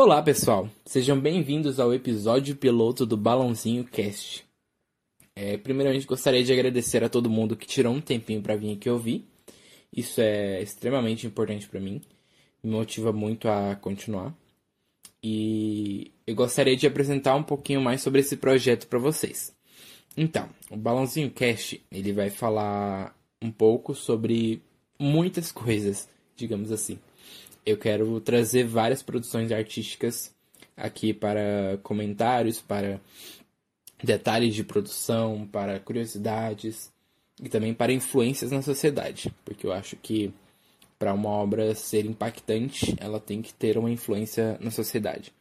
Olá, pessoal. Sejam bem-vindos ao episódio piloto do Balãozinho Cast. É, primeiramente, gostaria de agradecer a todo mundo que tirou um tempinho para vir aqui ouvir. Isso é extremamente importante para mim, me motiva muito a continuar. E eu gostaria de apresentar um pouquinho mais sobre esse projeto para vocês. Então, o Balãozinho Cast, ele vai falar um pouco sobre muitas coisas, digamos assim eu quero trazer várias produções artísticas aqui para comentários, para detalhes de produção, para curiosidades e também para influências na sociedade, porque eu acho que para uma obra ser impactante, ela tem que ter uma influência na sociedade.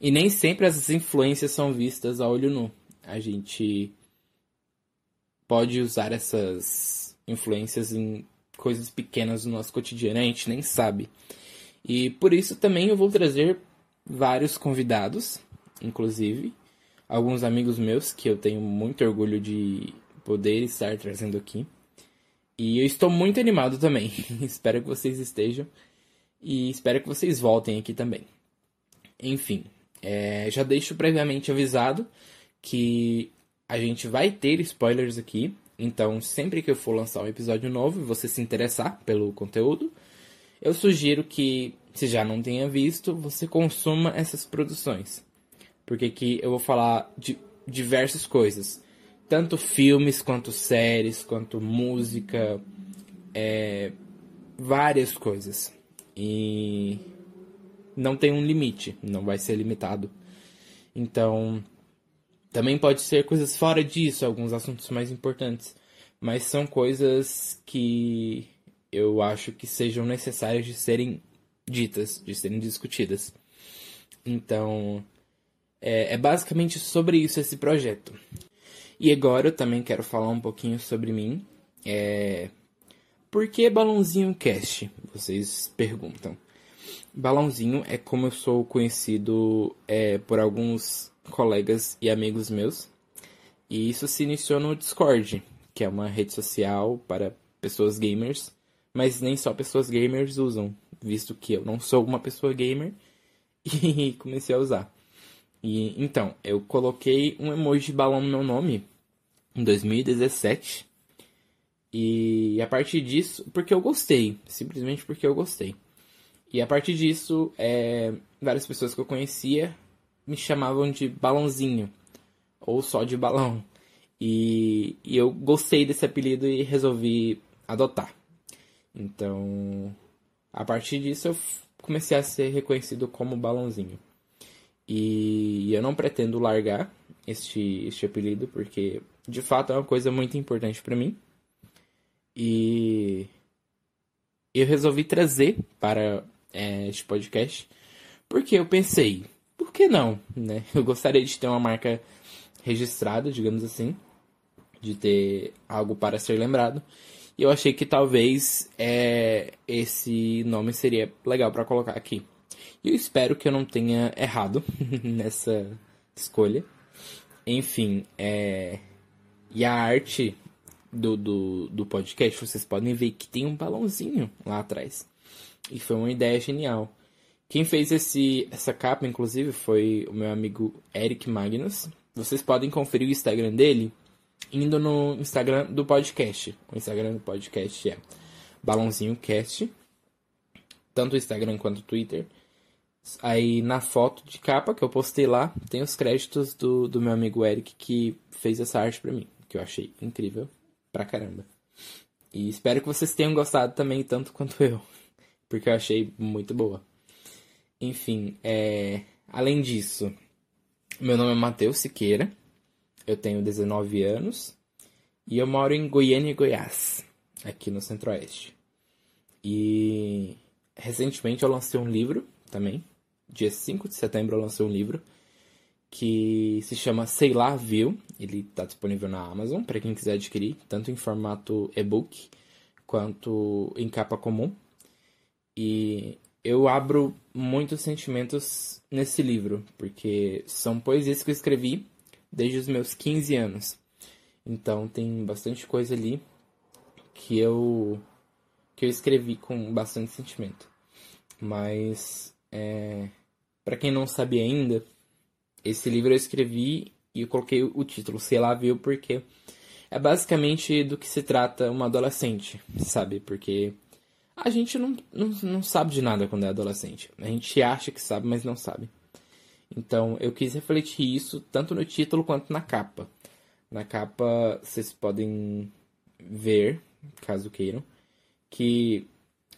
E nem sempre essas influências são vistas a olho nu. A gente pode usar essas influências em coisas pequenas do nosso cotidiano, a gente nem sabe. E por isso também eu vou trazer vários convidados, inclusive alguns amigos meus que eu tenho muito orgulho de poder estar trazendo aqui. E eu estou muito animado também. espero que vocês estejam e espero que vocês voltem aqui também. Enfim, é, já deixo previamente avisado que a gente vai ter spoilers aqui. Então, sempre que eu for lançar um episódio novo e você se interessar pelo conteúdo, eu sugiro que, se já não tenha visto, você consuma essas produções. Porque aqui eu vou falar de diversas coisas. Tanto filmes, quanto séries, quanto música. É, várias coisas. E não tem um limite, não vai ser limitado. Então, também pode ser coisas fora disso, alguns assuntos mais importantes. Mas são coisas que eu acho que sejam necessárias de serem ditas, de serem discutidas. Então, é, é, basicamente sobre isso esse projeto. E agora eu também quero falar um pouquinho sobre mim. É... Por que Balãozinho Cast? Vocês perguntam. Balãozinho é como eu sou conhecido é, por alguns colegas e amigos meus. E isso se iniciou no Discord, que é uma rede social para pessoas gamers mas nem só pessoas gamers usam, visto que eu não sou uma pessoa gamer e comecei a usar. E então, eu coloquei um emoji de balão no meu nome em 2017. E a partir disso, porque eu gostei, simplesmente porque eu gostei. E a partir disso, é, várias pessoas que eu conhecia me chamavam de balãozinho, ou só de balão. E, e eu gostei desse apelido e resolvi adotar. Então, a partir disso eu comecei a ser reconhecido como balãozinho. E eu não pretendo largar este, este apelido, porque de fato é uma coisa muito importante para mim. E eu resolvi trazer para é, este podcast, porque eu pensei, por que não? Né? Eu gostaria de ter uma marca registrada, digamos assim, de ter algo para ser lembrado. E eu achei que talvez é, esse nome seria legal para colocar aqui. E eu espero que eu não tenha errado nessa escolha. Enfim, é... e a arte do, do, do podcast, vocês podem ver que tem um balãozinho lá atrás. E foi uma ideia genial. Quem fez esse, essa capa, inclusive, foi o meu amigo Eric Magnus. Vocês podem conferir o Instagram dele indo no Instagram do podcast. O Instagram do podcast é Balãozinho Cast. Tanto o Instagram quanto o Twitter. Aí na foto de capa que eu postei lá, tem os créditos do, do meu amigo Eric que fez essa arte pra mim. Que eu achei incrível pra caramba. E espero que vocês tenham gostado também, tanto quanto eu. Porque eu achei muito boa. Enfim, é... além disso, meu nome é Matheus Siqueira. Eu tenho 19 anos e eu moro em Goiânia, Goiás, aqui no Centro-Oeste. E recentemente eu lancei um livro também. Dia 5 de setembro eu lancei um livro que se chama Sei Lá Viu. Ele está disponível na Amazon para quem quiser adquirir, tanto em formato e-book quanto em capa comum. E eu abro muitos sentimentos nesse livro, porque são poesias que eu escrevi desde os meus 15 anos. Então tem bastante coisa ali que eu que eu escrevi com bastante sentimento. Mas é, para quem não sabe ainda, esse livro eu escrevi e eu coloquei o título, sei lá, viu, porque é basicamente do que se trata uma adolescente, sabe? Porque a gente não, não, não sabe de nada quando é adolescente. A gente acha que sabe, mas não sabe. Então eu quis refletir isso tanto no título quanto na capa. Na capa vocês podem ver, caso queiram, que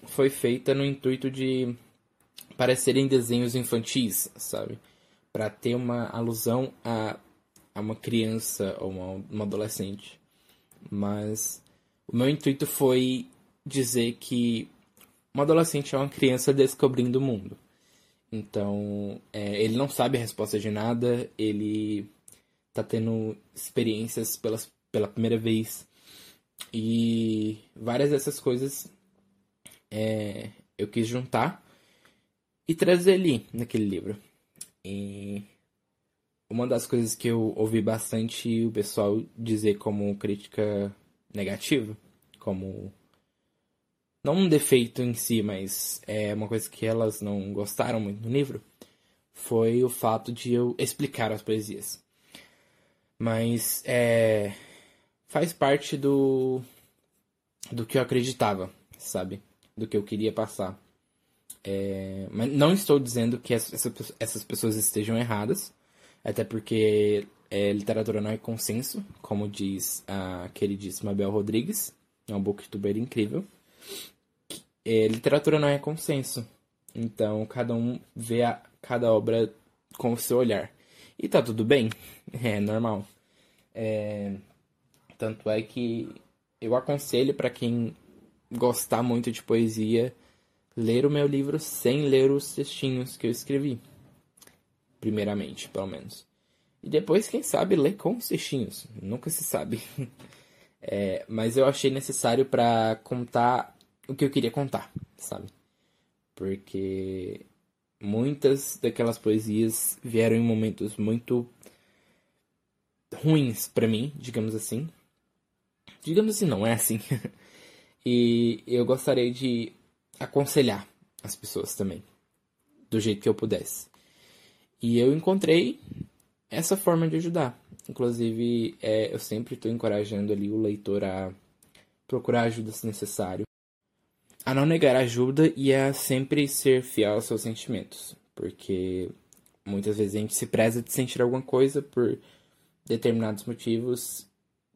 foi feita no intuito de parecerem desenhos infantis, sabe? Para ter uma alusão a, a uma criança ou uma, uma adolescente. Mas o meu intuito foi dizer que um adolescente é uma criança descobrindo o mundo. Então, é, ele não sabe a resposta de nada, ele tá tendo experiências pelas, pela primeira vez. E várias dessas coisas é, eu quis juntar e trazer ali naquele livro. E uma das coisas que eu ouvi bastante o pessoal dizer como crítica negativa, como não um defeito em si, mas é uma coisa que elas não gostaram muito no livro, foi o fato de eu explicar as poesias. Mas é, faz parte do do que eu acreditava, sabe? Do que eu queria passar. É, mas não estou dizendo que essa, essas pessoas estejam erradas, até porque é, literatura não é consenso, como diz a queridíssima Bel Rodrigues, é um booktuber incrível. É, literatura não é consenso, então cada um vê a, cada obra com o seu olhar. E tá tudo bem, é normal. É, tanto é que eu aconselho para quem gostar muito de poesia ler o meu livro sem ler os textinhos que eu escrevi. Primeiramente, pelo menos. E depois, quem sabe, ler com os textinhos. Nunca se sabe. É, mas eu achei necessário para contar o que eu queria contar, sabe? Porque muitas daquelas poesias vieram em momentos muito ruins para mim, digamos assim. Digamos assim, não é assim. e eu gostaria de aconselhar as pessoas também, do jeito que eu pudesse. E eu encontrei essa forma de ajudar. Inclusive, é, eu sempre estou encorajando ali o leitor a procurar ajuda se necessário, a não negar ajuda e a sempre ser fiel aos seus sentimentos, porque muitas vezes a gente se preza de sentir alguma coisa por determinados motivos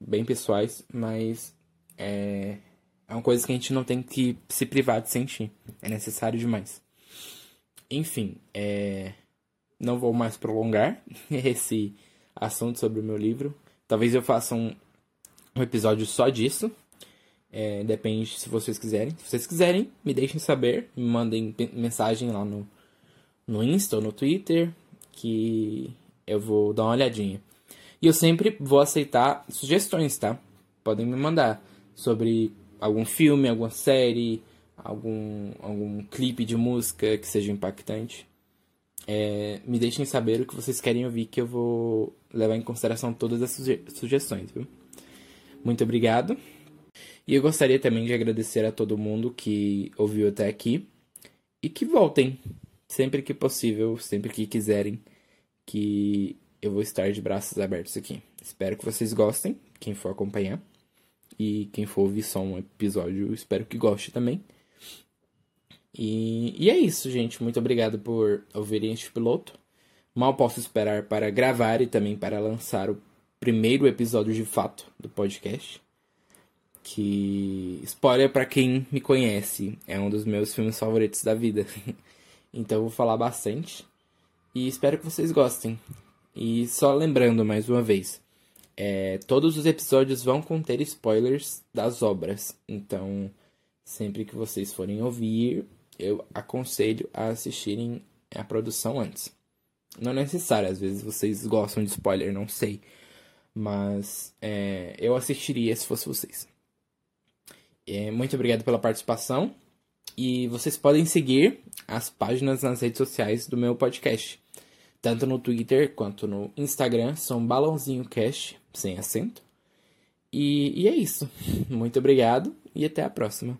bem pessoais, mas é, é uma coisa que a gente não tem que se privar de sentir. É necessário demais. Enfim, é... não vou mais prolongar esse assunto sobre o meu livro. Talvez eu faça um, um episódio só disso. É, depende se vocês quiserem. Se vocês quiserem, me deixem saber. Me mandem mensagem lá no, no Insta ou no Twitter. Que eu vou dar uma olhadinha. E eu sempre vou aceitar sugestões, tá? Podem me mandar sobre algum filme, alguma série, algum, algum clipe de música que seja impactante. É, me deixem saber o que vocês querem ouvir, que eu vou levar em consideração todas as suge sugestões, viu? Muito obrigado. E eu gostaria também de agradecer a todo mundo que ouviu até aqui e que voltem sempre que possível, sempre que quiserem, que eu vou estar de braços abertos aqui. Espero que vocês gostem, quem for acompanhar. E quem for ouvir só um episódio, espero que goste também. E, e é isso, gente. Muito obrigado por ouvirem este piloto. Mal posso esperar para gravar e também para lançar o primeiro episódio de fato do podcast. Que, spoiler para quem me conhece, é um dos meus filmes favoritos da vida. então eu vou falar bastante. E espero que vocês gostem. E só lembrando mais uma vez, é, todos os episódios vão conter spoilers das obras, então sempre que vocês forem ouvir, eu aconselho a assistirem a produção antes. Não é necessário, às vezes vocês gostam de spoiler, não sei, mas é, eu assistiria se fosse vocês. É, muito obrigado pela participação e vocês podem seguir as páginas nas redes sociais do meu podcast. Tanto no Twitter quanto no Instagram são Balãozinho Cash sem acento. E, e é isso. Muito obrigado e até a próxima.